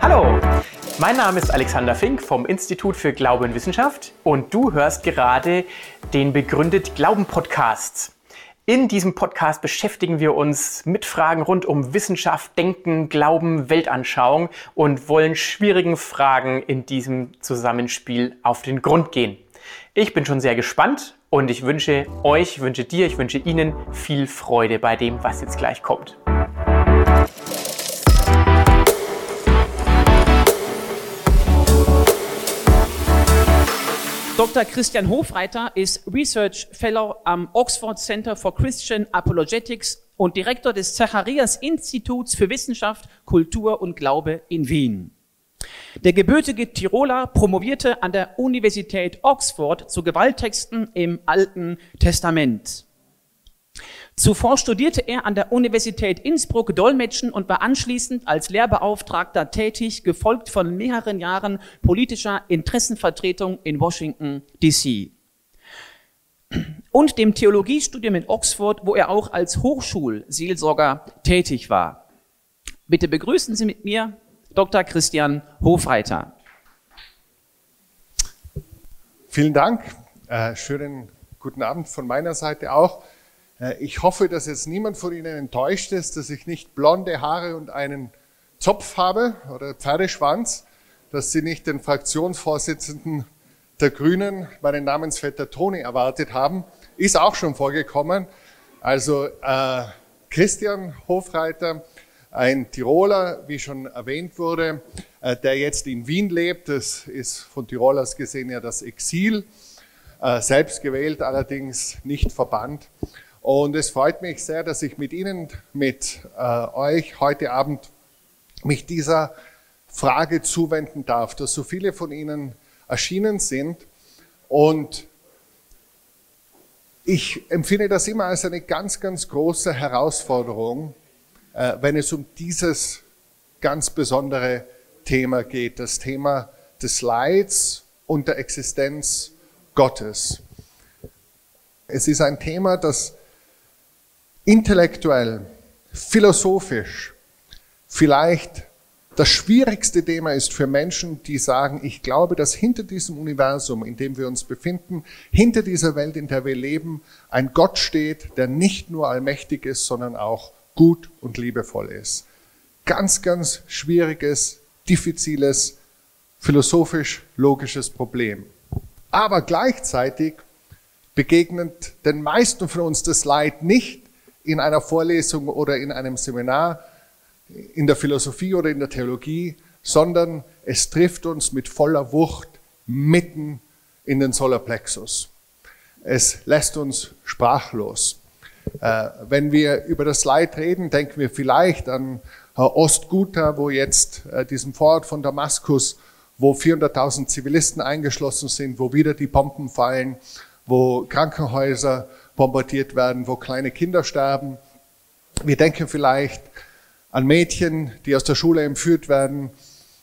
Hallo, mein Name ist Alexander Fink vom Institut für Glaube und Wissenschaft und du hörst gerade den Begründet Glauben Podcast. In diesem Podcast beschäftigen wir uns mit Fragen rund um Wissenschaft, Denken, Glauben, Weltanschauung und wollen schwierigen Fragen in diesem Zusammenspiel auf den Grund gehen. Ich bin schon sehr gespannt und ich wünsche euch, wünsche dir, ich wünsche Ihnen viel Freude bei dem, was jetzt gleich kommt. Dr. Christian Hofreiter ist Research Fellow am Oxford Center for Christian Apologetics und Direktor des Zacharias Instituts für Wissenschaft, Kultur und Glaube in Wien. Der gebürtige Tiroler promovierte an der Universität Oxford zu Gewalttexten im Alten Testament. Zuvor studierte er an der Universität Innsbruck Dolmetschen und war anschließend als Lehrbeauftragter tätig, gefolgt von mehreren Jahren politischer Interessenvertretung in Washington, D.C. Und dem Theologiestudium in Oxford, wo er auch als Hochschulseelsorger tätig war. Bitte begrüßen Sie mit mir Dr. Christian Hofreiter. Vielen Dank. Äh, schönen guten Abend von meiner Seite auch. Äh, ich hoffe, dass jetzt niemand von Ihnen enttäuscht ist, dass ich nicht blonde Haare und einen Zopf habe oder Pferdeschwanz, dass Sie nicht den Fraktionsvorsitzenden der Grünen, meinen Namensvetter Toni, erwartet haben. Ist auch schon vorgekommen. Also äh, Christian Hofreiter, ein Tiroler, wie schon erwähnt wurde, äh, der jetzt in Wien lebt. Das ist von Tirolers gesehen ja das Exil, äh, selbst gewählt, allerdings nicht verbannt. Und es freut mich sehr, dass ich mit Ihnen, mit äh, euch heute Abend mich dieser Frage zuwenden darf, dass so viele von Ihnen erschienen sind. Und ich empfinde das immer als eine ganz, ganz große Herausforderung, wenn es um dieses ganz besondere Thema geht, das Thema des Leids und der Existenz Gottes. Es ist ein Thema, das intellektuell, philosophisch vielleicht das schwierigste Thema ist für Menschen, die sagen, ich glaube, dass hinter diesem Universum, in dem wir uns befinden, hinter dieser Welt, in der wir leben, ein Gott steht, der nicht nur allmächtig ist, sondern auch gut und liebevoll ist. Ganz, ganz schwieriges, diffiziles, philosophisch logisches Problem. Aber gleichzeitig begegnet den meisten von uns das Leid nicht in einer Vorlesung oder in einem Seminar, in der Philosophie oder in der Theologie, sondern es trifft uns mit voller Wucht mitten in den Solarplexus. Es lässt uns sprachlos. Äh, wenn wir über das Leid reden, denken wir vielleicht an Ostguta, wo jetzt äh, diesem Vorort von Damaskus, wo 400.000 Zivilisten eingeschlossen sind, wo wieder die Bomben fallen, wo Krankenhäuser bombardiert werden, wo kleine Kinder sterben. Wir denken vielleicht an Mädchen, die aus der Schule entführt werden,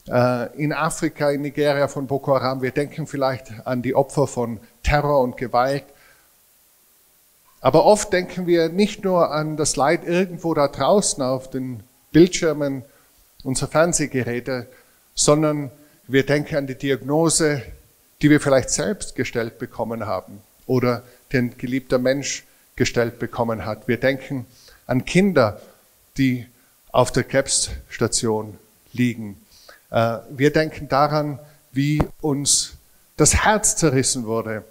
äh, in Afrika, in Nigeria von Boko Haram. Wir denken vielleicht an die Opfer von Terror und Gewalt. Aber oft denken wir nicht nur an das Leid irgendwo da draußen auf den Bildschirmen unserer Fernsehgeräte, sondern wir denken an die Diagnose, die wir vielleicht selbst gestellt bekommen haben oder den geliebter Mensch gestellt bekommen hat. Wir denken an Kinder, die auf der Krebsstation liegen. Äh, wir denken daran, wie uns das Herz zerrissen wurde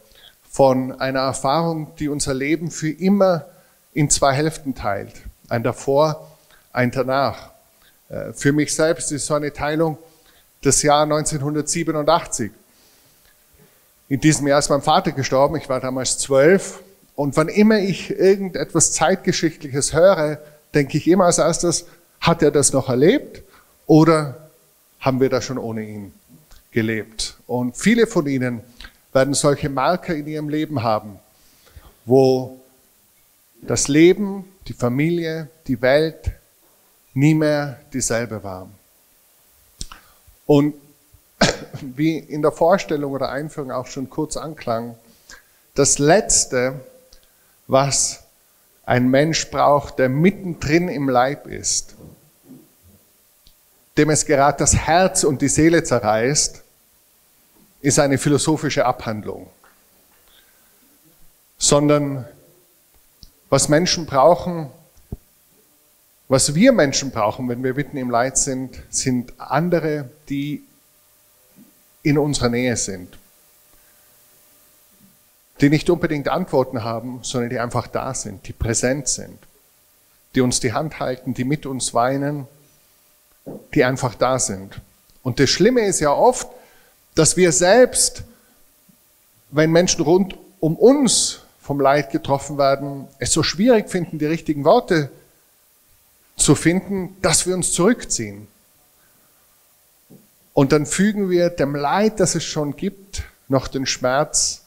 von einer Erfahrung, die unser Leben für immer in zwei Hälften teilt. Ein davor, ein danach. Äh, für mich selbst ist so eine Teilung das Jahr 1987. In diesem Jahr ist mein Vater gestorben, ich war damals zwölf. Und wann immer ich irgendetwas Zeitgeschichtliches höre, denke ich immer als erstes, hat er das noch erlebt oder haben wir das schon ohne ihn gelebt? Und viele von Ihnen werden solche Marker in ihrem Leben haben, wo das Leben, die Familie, die Welt nie mehr dieselbe war. Und wie in der Vorstellung oder Einführung auch schon kurz anklang, das Letzte, was ein Mensch braucht, der mittendrin im Leib ist, dem es gerade das Herz und die Seele zerreißt, ist eine philosophische Abhandlung. Sondern was Menschen brauchen, was wir Menschen brauchen, wenn wir mitten im Leid sind, sind andere, die in unserer Nähe sind. Die nicht unbedingt Antworten haben, sondern die einfach da sind, die präsent sind, die uns die Hand halten, die mit uns weinen, die einfach da sind. Und das Schlimme ist ja oft, dass wir selbst, wenn Menschen rund um uns vom Leid getroffen werden, es so schwierig finden, die richtigen Worte zu finden, dass wir uns zurückziehen. Und dann fügen wir dem Leid, das es schon gibt, noch den Schmerz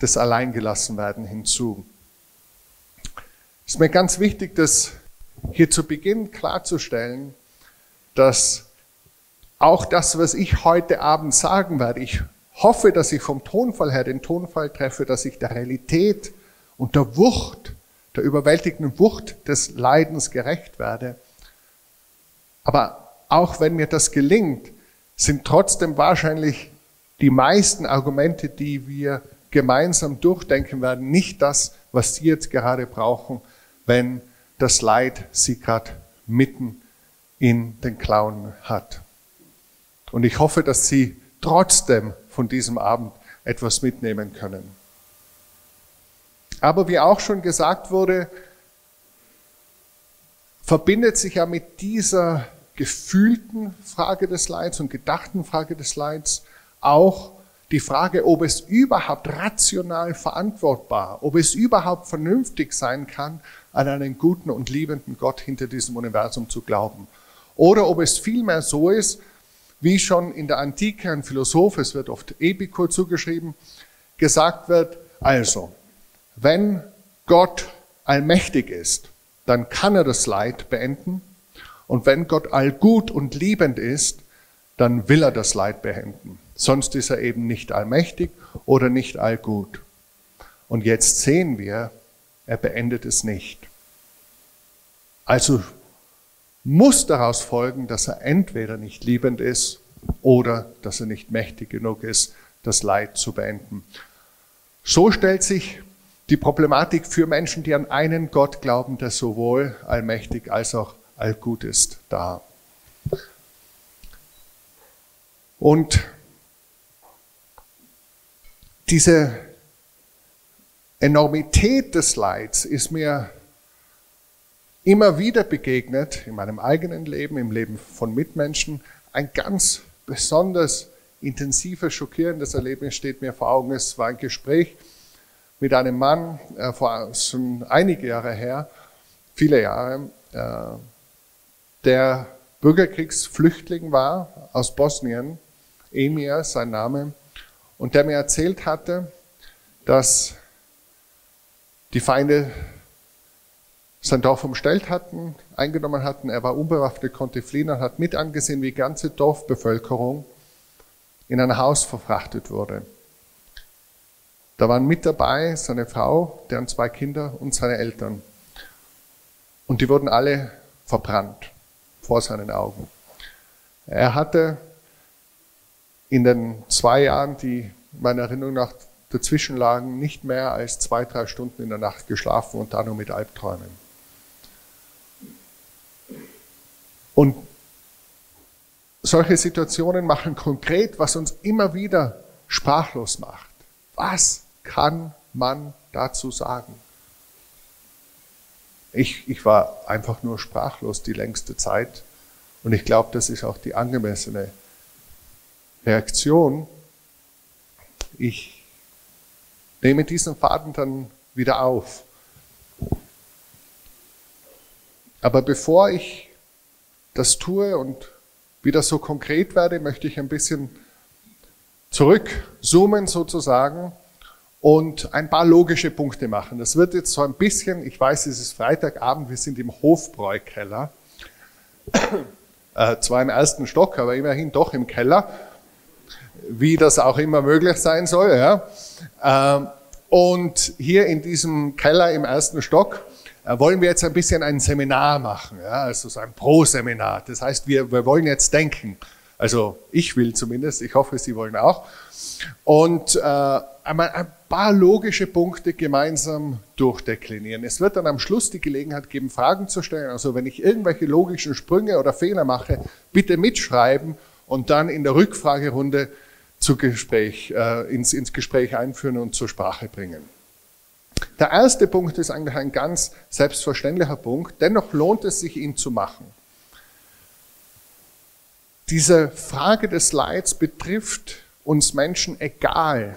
des Alleingelassenwerden hinzu. Es ist mir ganz wichtig, das hier zu Beginn klarzustellen, dass auch das, was ich heute Abend sagen werde, ich hoffe, dass ich vom Tonfall her den Tonfall treffe, dass ich der Realität und der Wucht, der überwältigenden Wucht des Leidens gerecht werde. Aber auch wenn mir das gelingt, sind trotzdem wahrscheinlich die meisten Argumente, die wir gemeinsam durchdenken werden, nicht das, was Sie jetzt gerade brauchen, wenn das Leid Sie gerade mitten in den Klauen hat. Und ich hoffe, dass Sie trotzdem von diesem Abend etwas mitnehmen können. Aber wie auch schon gesagt wurde, verbindet sich ja mit dieser gefühlten Frage des Leids und gedachten Frage des Leids auch die Frage, ob es überhaupt rational verantwortbar, ob es überhaupt vernünftig sein kann, an einen guten und liebenden Gott hinter diesem Universum zu glauben. Oder ob es vielmehr so ist, wie schon in der Antike ein Philosoph, es wird oft Epikur zugeschrieben, gesagt wird, also, wenn Gott allmächtig ist, dann kann er das Leid beenden. Und wenn Gott allgut und liebend ist, dann will er das Leid beenden. Sonst ist er eben nicht allmächtig oder nicht allgut. Und jetzt sehen wir, er beendet es nicht. Also muss daraus folgen, dass er entweder nicht liebend ist oder dass er nicht mächtig genug ist, das Leid zu beenden. So stellt sich die Problematik für Menschen, die an einen Gott glauben, der sowohl allmächtig als auch allgut ist, dar. Und diese Enormität des Leids ist mir immer wieder begegnet in meinem eigenen Leben, im Leben von Mitmenschen. Ein ganz besonders intensives, schockierendes Erlebnis steht mir vor Augen. Es war ein Gespräch mit einem Mann äh, vor schon einige Jahre her, viele Jahre, äh, der Bürgerkriegsflüchtling war aus Bosnien, Emir sein Name, und der mir erzählt hatte, dass die Feinde sein Dorf umstellt hatten, eingenommen hatten. Er war unbewaffnet, konnte fliehen und hat mit angesehen, wie ganze Dorfbevölkerung in ein Haus verfrachtet wurde. Da waren mit dabei seine Frau, deren zwei Kinder und seine Eltern. Und die wurden alle verbrannt vor seinen Augen. Er hatte in den zwei Jahren, die meiner Erinnerung nach dazwischen lagen, nicht mehr als zwei, drei Stunden in der Nacht geschlafen und da nur mit Albträumen. Und solche Situationen machen konkret, was uns immer wieder sprachlos macht. Was kann man dazu sagen? Ich, ich war einfach nur sprachlos die längste Zeit und ich glaube, das ist auch die angemessene Reaktion. Ich nehme diesen Faden dann wieder auf. Aber bevor ich das tue und wieder so konkret werde, möchte ich ein bisschen zurückzoomen sozusagen und ein paar logische Punkte machen. Das wird jetzt so ein bisschen, ich weiß, es ist Freitagabend, wir sind im Hofbräukeller, äh, zwar im ersten Stock, aber immerhin doch im Keller, wie das auch immer möglich sein soll. Ja. Ähm, und hier in diesem Keller im ersten Stock wollen wir jetzt ein bisschen ein Seminar machen, ja, also so ein Pro-Seminar. Das heißt, wir, wir wollen jetzt denken. Also ich will zumindest, ich hoffe, Sie wollen auch. Und äh, einmal ein paar logische Punkte gemeinsam durchdeklinieren. Es wird dann am Schluss die Gelegenheit geben, Fragen zu stellen. Also wenn ich irgendwelche logischen Sprünge oder Fehler mache, bitte mitschreiben und dann in der Rückfragerunde zu Gespräch, äh, ins, ins Gespräch einführen und zur Sprache bringen. Der erste Punkt ist eigentlich ein ganz selbstverständlicher Punkt, dennoch lohnt es sich, ihn zu machen. Diese Frage des Leids betrifft uns Menschen egal,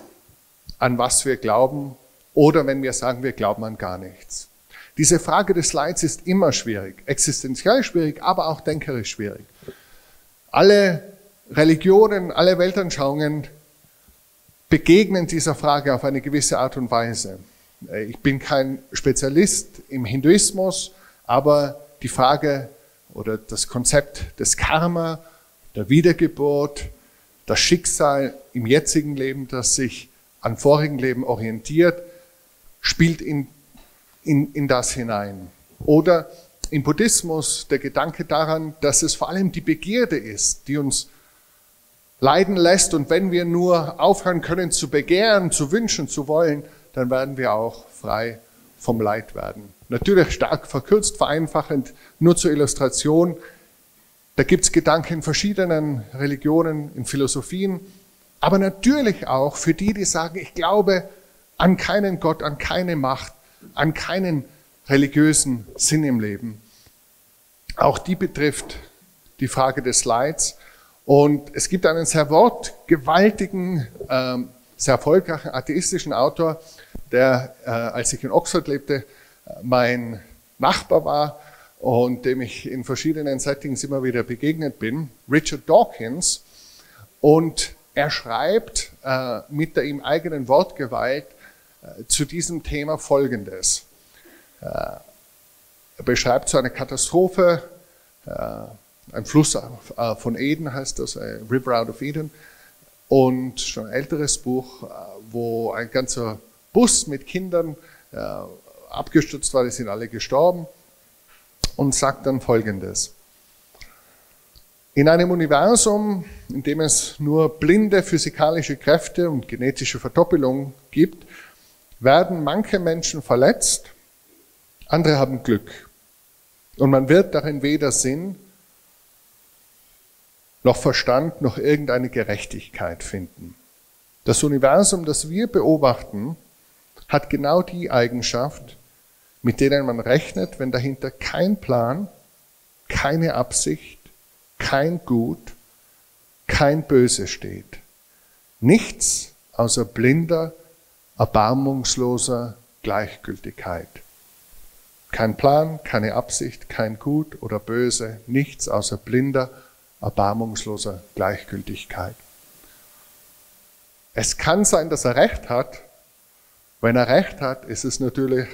an was wir glauben oder wenn wir sagen, wir glauben an gar nichts. Diese Frage des Leids ist immer schwierig, existenziell schwierig, aber auch denkerisch schwierig. Alle Religionen, alle Weltanschauungen begegnen dieser Frage auf eine gewisse Art und Weise. Ich bin kein Spezialist im Hinduismus, aber die Frage oder das Konzept des Karma, der Wiedergeburt, das Schicksal im jetzigen Leben, das sich an vorigen Leben orientiert, spielt in, in, in das hinein. Oder im Buddhismus der Gedanke daran, dass es vor allem die Begierde ist, die uns leiden lässt. Und wenn wir nur aufhören können zu begehren, zu wünschen, zu wollen, dann werden wir auch frei vom Leid werden. Natürlich stark verkürzt, vereinfachend, nur zur Illustration. Da gibt's Gedanken in verschiedenen Religionen, in Philosophien, aber natürlich auch für die, die sagen, ich glaube an keinen Gott, an keine Macht, an keinen religiösen Sinn im Leben. Auch die betrifft die Frage des Leids. Und es gibt einen sehr wortgewaltigen, äh, sehr erfolgreichen atheistischen Autor, der, äh, als ich in Oxford lebte, mein Nachbar war und dem ich in verschiedenen Settings immer wieder begegnet bin, Richard Dawkins. Und er schreibt äh, mit der ihm eigenen Wortgewalt äh, zu diesem Thema Folgendes. Äh, er beschreibt so eine Katastrophe, äh, ein Fluss äh, von Eden heißt das, River Out of Eden, und schon ein älteres Buch, äh, wo ein ganzer Bus mit Kindern abgestürzt war, die sind alle gestorben und sagt dann Folgendes. In einem Universum, in dem es nur blinde physikalische Kräfte und genetische Verdoppelung gibt, werden manche Menschen verletzt, andere haben Glück. Und man wird darin weder Sinn noch Verstand noch irgendeine Gerechtigkeit finden. Das Universum, das wir beobachten, hat genau die Eigenschaft, mit denen man rechnet, wenn dahinter kein Plan, keine Absicht, kein Gut, kein Böse steht. Nichts außer blinder, erbarmungsloser Gleichgültigkeit. Kein Plan, keine Absicht, kein Gut oder Böse, nichts außer blinder, erbarmungsloser Gleichgültigkeit. Es kann sein, dass er recht hat. Wenn er recht hat, ist es natürlich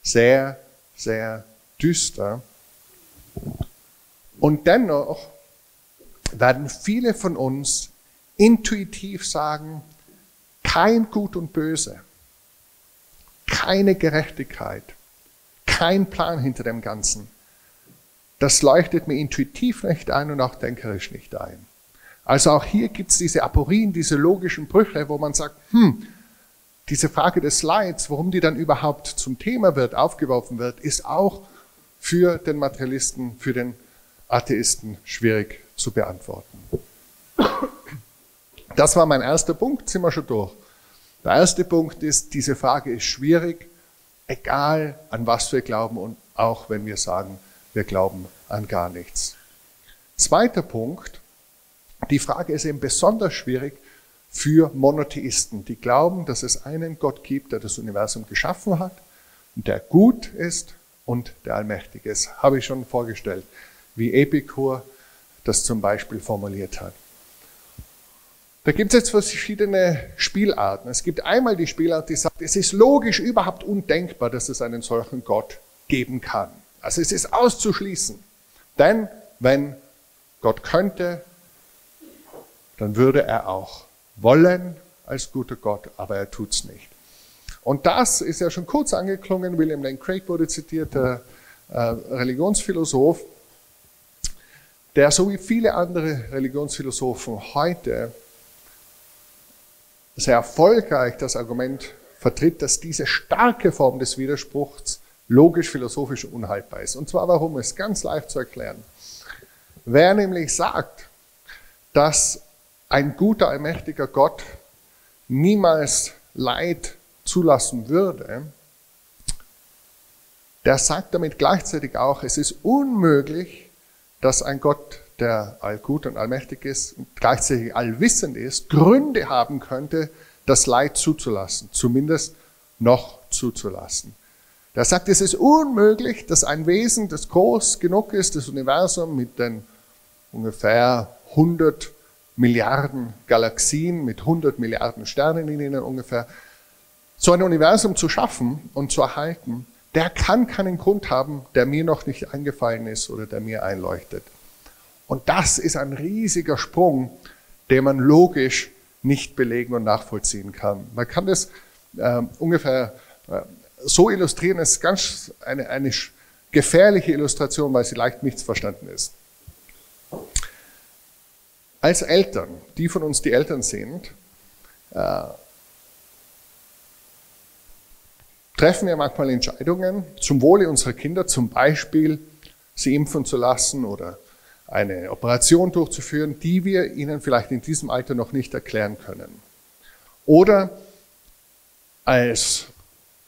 sehr, sehr düster. Und dennoch werden viele von uns intuitiv sagen, kein Gut und Böse, keine Gerechtigkeit, kein Plan hinter dem Ganzen. Das leuchtet mir intuitiv nicht ein und auch denkerisch nicht ein. Also auch hier gibt es diese Aporien, diese logischen Brüche, wo man sagt, hm, diese Frage des Leids, warum die dann überhaupt zum Thema wird, aufgeworfen wird, ist auch für den Materialisten, für den Atheisten schwierig zu beantworten. Das war mein erster Punkt, sind wir schon durch. Der erste Punkt ist, diese Frage ist schwierig, egal an was wir glauben und auch wenn wir sagen, wir glauben an gar nichts. Zweiter Punkt, die Frage ist eben besonders schwierig, für Monotheisten, die glauben, dass es einen Gott gibt, der das Universum geschaffen hat und der gut ist und der allmächtig ist. Habe ich schon vorgestellt, wie Epikur das zum Beispiel formuliert hat. Da gibt es jetzt verschiedene Spielarten. Es gibt einmal die Spielart, die sagt, es ist logisch überhaupt undenkbar, dass es einen solchen Gott geben kann. Also es ist auszuschließen. Denn wenn Gott könnte, dann würde er auch wollen als guter Gott, aber er tut's nicht. Und das ist ja schon kurz angeklungen. William Lane Craig wurde zitiert, der äh, Religionsphilosoph, der so wie viele andere Religionsphilosophen heute sehr erfolgreich das Argument vertritt, dass diese starke Form des Widerspruchs logisch-philosophisch unhaltbar ist. Und zwar warum? Ist ganz leicht zu erklären. Wer nämlich sagt, dass ein guter, allmächtiger Gott niemals Leid zulassen würde, der sagt damit gleichzeitig auch, es ist unmöglich, dass ein Gott, der allgut und allmächtig ist und gleichzeitig allwissend ist, Gründe haben könnte, das Leid zuzulassen, zumindest noch zuzulassen. Der sagt, es ist unmöglich, dass ein Wesen, das groß genug ist, das Universum mit den ungefähr 100 Milliarden Galaxien, mit 100 Milliarden Sternen in ihnen ungefähr, so ein Universum zu schaffen und zu erhalten, der kann keinen Grund haben, der mir noch nicht eingefallen ist oder der mir einleuchtet. Und das ist ein riesiger Sprung, den man logisch nicht belegen und nachvollziehen kann. Man kann das äh, ungefähr äh, so illustrieren, es ist ganz eine, eine gefährliche Illustration, weil sie leicht missverstanden ist. Als Eltern, die von uns die Eltern sind, äh, treffen wir manchmal Entscheidungen zum Wohle unserer Kinder, zum Beispiel sie impfen zu lassen oder eine Operation durchzuführen, die wir ihnen vielleicht in diesem Alter noch nicht erklären können. Oder als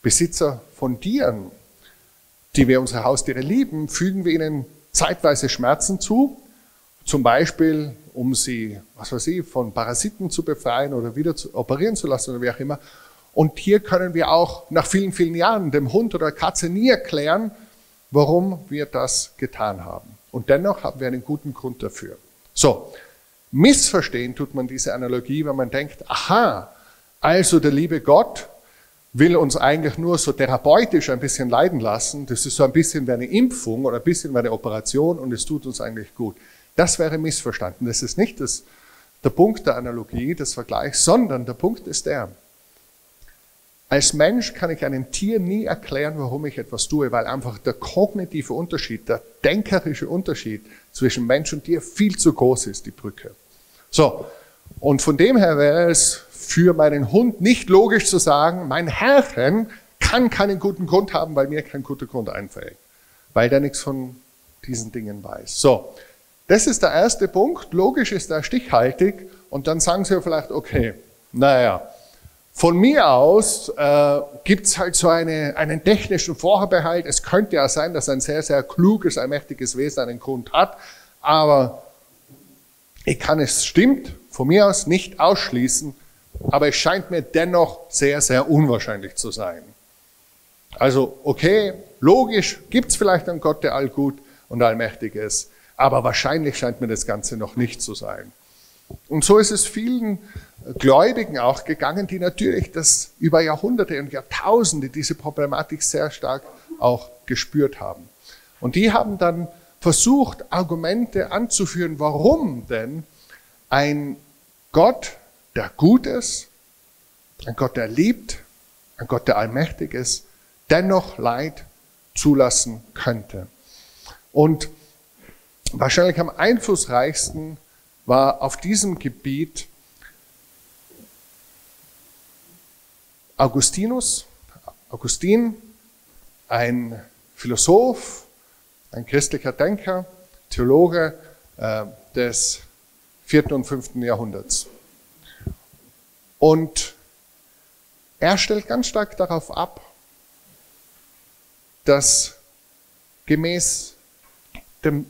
Besitzer von Tieren, die wir unsere Haustiere lieben, fügen wir ihnen zeitweise Schmerzen zu, zum Beispiel um sie, was weiß ich, von Parasiten zu befreien oder wieder zu operieren zu lassen oder wie auch immer. Und hier können wir auch nach vielen, vielen Jahren dem Hund oder Katze nie erklären, warum wir das getan haben. Und dennoch haben wir einen guten Grund dafür. So, missverstehen tut man diese Analogie, wenn man denkt, aha, also der liebe Gott will uns eigentlich nur so therapeutisch ein bisschen leiden lassen. Das ist so ein bisschen wie eine Impfung oder ein bisschen wie eine Operation und es tut uns eigentlich gut. Das wäre missverstanden. Das ist nicht das, der Punkt der Analogie, des Vergleichs, sondern der Punkt ist der, als Mensch kann ich einem Tier nie erklären, warum ich etwas tue, weil einfach der kognitive Unterschied, der denkerische Unterschied zwischen Mensch und Tier viel zu groß ist, die Brücke. So. Und von dem her wäre es für meinen Hund nicht logisch zu sagen, mein Herrchen kann keinen guten Grund haben, weil mir kein guter Grund einfällt. Weil der nichts von diesen Dingen weiß. So. Das ist der erste Punkt. Logisch ist er stichhaltig. Und dann sagen Sie vielleicht, okay, naja, von mir aus äh, gibt's halt so eine, einen technischen Vorbehalt. Es könnte ja sein, dass ein sehr, sehr kluges, allmächtiges Wesen einen Grund hat, aber ich kann es stimmt, von mir aus nicht ausschließen, aber es scheint mir dennoch sehr, sehr unwahrscheinlich zu sein. Also, okay, logisch gibt's vielleicht einen Gott, der allgut und allmächtig ist, aber wahrscheinlich scheint mir das Ganze noch nicht zu sein. Und so ist es vielen Gläubigen auch gegangen, die natürlich das über Jahrhunderte und Jahrtausende diese Problematik sehr stark auch gespürt haben. Und die haben dann versucht, Argumente anzuführen, warum denn ein Gott, der gut ist, ein Gott, der liebt, ein Gott, der allmächtig ist, dennoch Leid zulassen könnte. Und wahrscheinlich am einflussreichsten war auf diesem Gebiet Augustinus, Augustin, ein Philosoph, ein christlicher Denker, Theologe äh, des vierten und fünften Jahrhunderts. Und er stellt ganz stark darauf ab, dass gemäß dem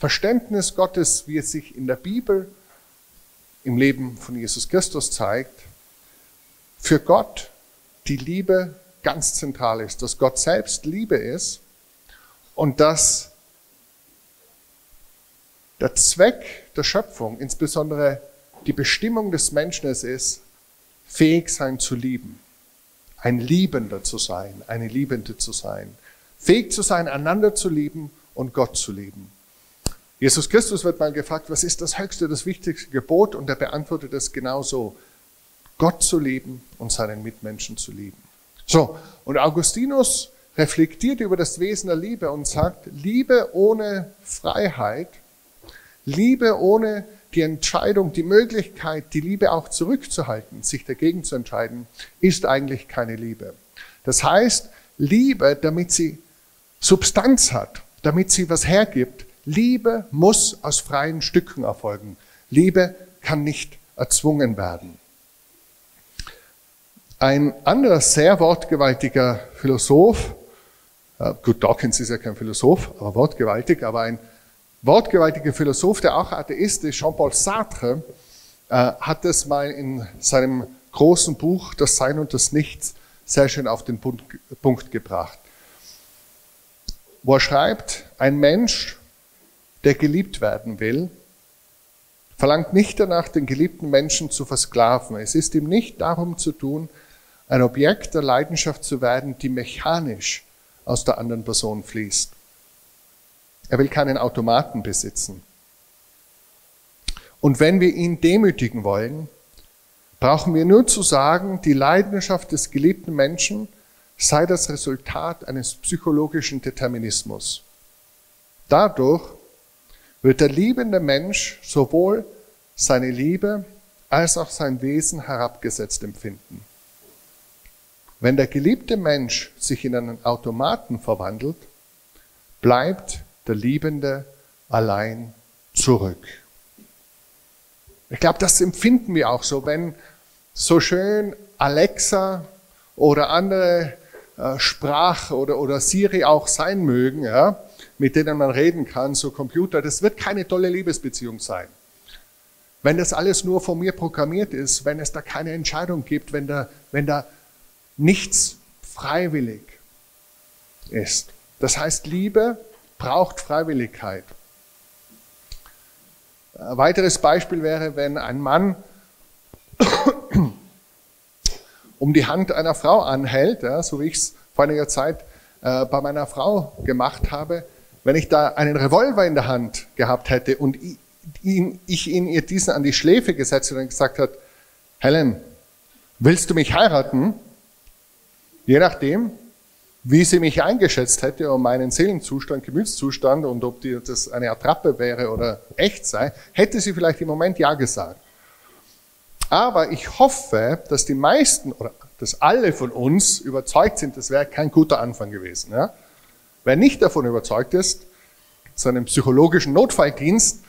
Verständnis Gottes, wie es sich in der Bibel im Leben von Jesus Christus zeigt, für Gott die Liebe ganz zentral ist, dass Gott selbst Liebe ist und dass der Zweck der Schöpfung, insbesondere die Bestimmung des Menschen es ist, fähig sein zu lieben, ein Liebender zu sein, eine Liebende zu sein, fähig zu sein, einander zu lieben und Gott zu lieben. Jesus Christus wird mal gefragt, was ist das höchste, das wichtigste Gebot? Und er beantwortet es genau so. Gott zu lieben und seinen Mitmenschen zu lieben. So, und Augustinus reflektiert über das Wesen der Liebe und sagt, Liebe ohne Freiheit, Liebe ohne die Entscheidung, die Möglichkeit, die Liebe auch zurückzuhalten, sich dagegen zu entscheiden, ist eigentlich keine Liebe. Das heißt, Liebe, damit sie Substanz hat, damit sie was hergibt, Liebe muss aus freien Stücken erfolgen. Liebe kann nicht erzwungen werden. Ein anderer sehr wortgewaltiger Philosoph, äh, gut, Dawkins ist ja kein Philosoph, aber wortgewaltig, aber ein wortgewaltiger Philosoph, der auch Atheist ist, Jean-Paul Sartre, äh, hat es mal in seinem großen Buch Das Sein und das Nichts sehr schön auf den Punkt gebracht. Wo er schreibt, ein Mensch, der geliebt werden will, verlangt nicht danach, den geliebten Menschen zu versklaven. Es ist ihm nicht darum zu tun, ein Objekt der Leidenschaft zu werden, die mechanisch aus der anderen Person fließt. Er will keinen Automaten besitzen. Und wenn wir ihn demütigen wollen, brauchen wir nur zu sagen, die Leidenschaft des geliebten Menschen sei das Resultat eines psychologischen Determinismus. Dadurch wird der liebende Mensch sowohl seine Liebe als auch sein Wesen herabgesetzt empfinden. Wenn der geliebte Mensch sich in einen Automaten verwandelt, bleibt der Liebende allein zurück. Ich glaube, das empfinden wir auch so, wenn so schön Alexa oder andere äh, Sprach- oder, oder Siri auch sein mögen, ja, mit denen man reden kann, so Computer, das wird keine tolle Liebesbeziehung sein. Wenn das alles nur von mir programmiert ist, wenn es da keine Entscheidung gibt, wenn da, wenn da nichts freiwillig ist. Das heißt, Liebe braucht Freiwilligkeit. Ein weiteres Beispiel wäre, wenn ein Mann um die Hand einer Frau anhält, ja, so wie ich es vor einiger Zeit äh, bei meiner Frau gemacht habe, wenn ich da einen Revolver in der Hand gehabt hätte und ihn, ich ihn ihr diesen an die Schläfe gesetzt hätte und gesagt hat, Helen, willst du mich heiraten? Je nachdem, wie sie mich eingeschätzt hätte und meinen Seelenzustand, Gemütszustand und ob die, das eine Attrappe wäre oder echt sei, hätte sie vielleicht im Moment Ja gesagt. Aber ich hoffe, dass die meisten oder dass alle von uns überzeugt sind, das wäre kein guter Anfang gewesen. Ja? Wer nicht davon überzeugt ist, zu einem psychologischen Notfalldienst,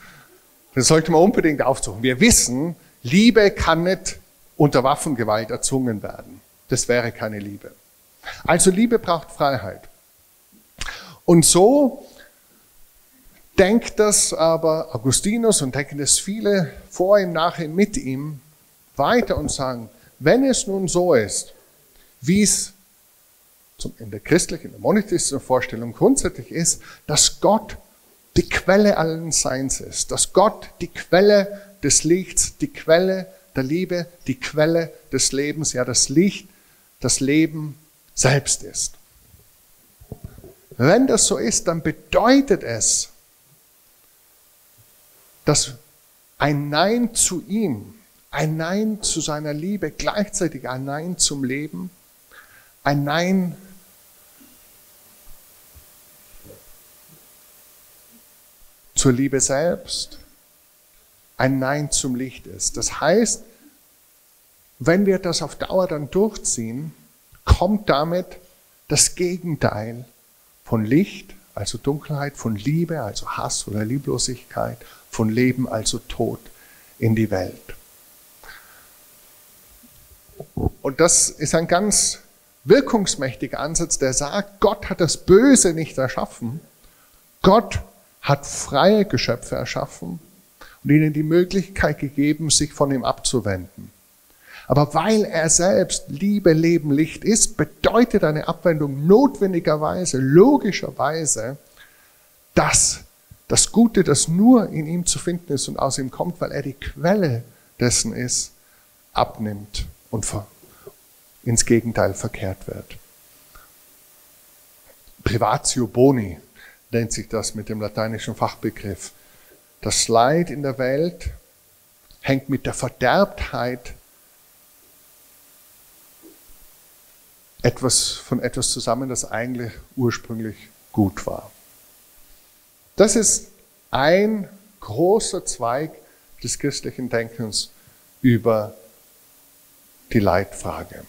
den sollte man unbedingt aufsuchen. Wir wissen, Liebe kann nicht unter Waffengewalt erzwungen werden. Das wäre keine Liebe. Also Liebe braucht Freiheit. Und so denkt das aber Augustinus und denken das viele vor ihm, nachher mit ihm weiter und sagen, wenn es nun so ist, wie es in der christlichen, in der monetaristischen Vorstellung grundsätzlich ist, dass Gott die Quelle allen Seins ist, dass Gott die Quelle des Lichts, die Quelle der Liebe, die Quelle des Lebens, ja das Licht, das Leben selbst ist. Wenn das so ist, dann bedeutet es, dass ein Nein zu ihm, ein Nein zu seiner Liebe, gleichzeitig ein Nein zum Leben, ein Nein zur Liebe selbst, ein Nein zum Licht ist. Das heißt, wenn wir das auf Dauer dann durchziehen, kommt damit das Gegenteil von Licht, also Dunkelheit, von Liebe, also Hass oder Lieblosigkeit, von Leben, also Tod in die Welt. Und das ist ein ganz wirkungsmächtiger Ansatz, der sagt, Gott hat das Böse nicht erschaffen. Gott hat freie Geschöpfe erschaffen und ihnen die Möglichkeit gegeben, sich von ihm abzuwenden. Aber weil er selbst Liebe, Leben, Licht ist, bedeutet eine Abwendung notwendigerweise, logischerweise, dass das Gute, das nur in ihm zu finden ist und aus ihm kommt, weil er die Quelle dessen ist, abnimmt und ins Gegenteil verkehrt wird. Privatio boni nennt sich das mit dem lateinischen Fachbegriff. Das Leid in der Welt hängt mit der Verderbtheit etwas von etwas zusammen, das eigentlich ursprünglich gut war. Das ist ein großer Zweig des christlichen Denkens über die Leitfrage.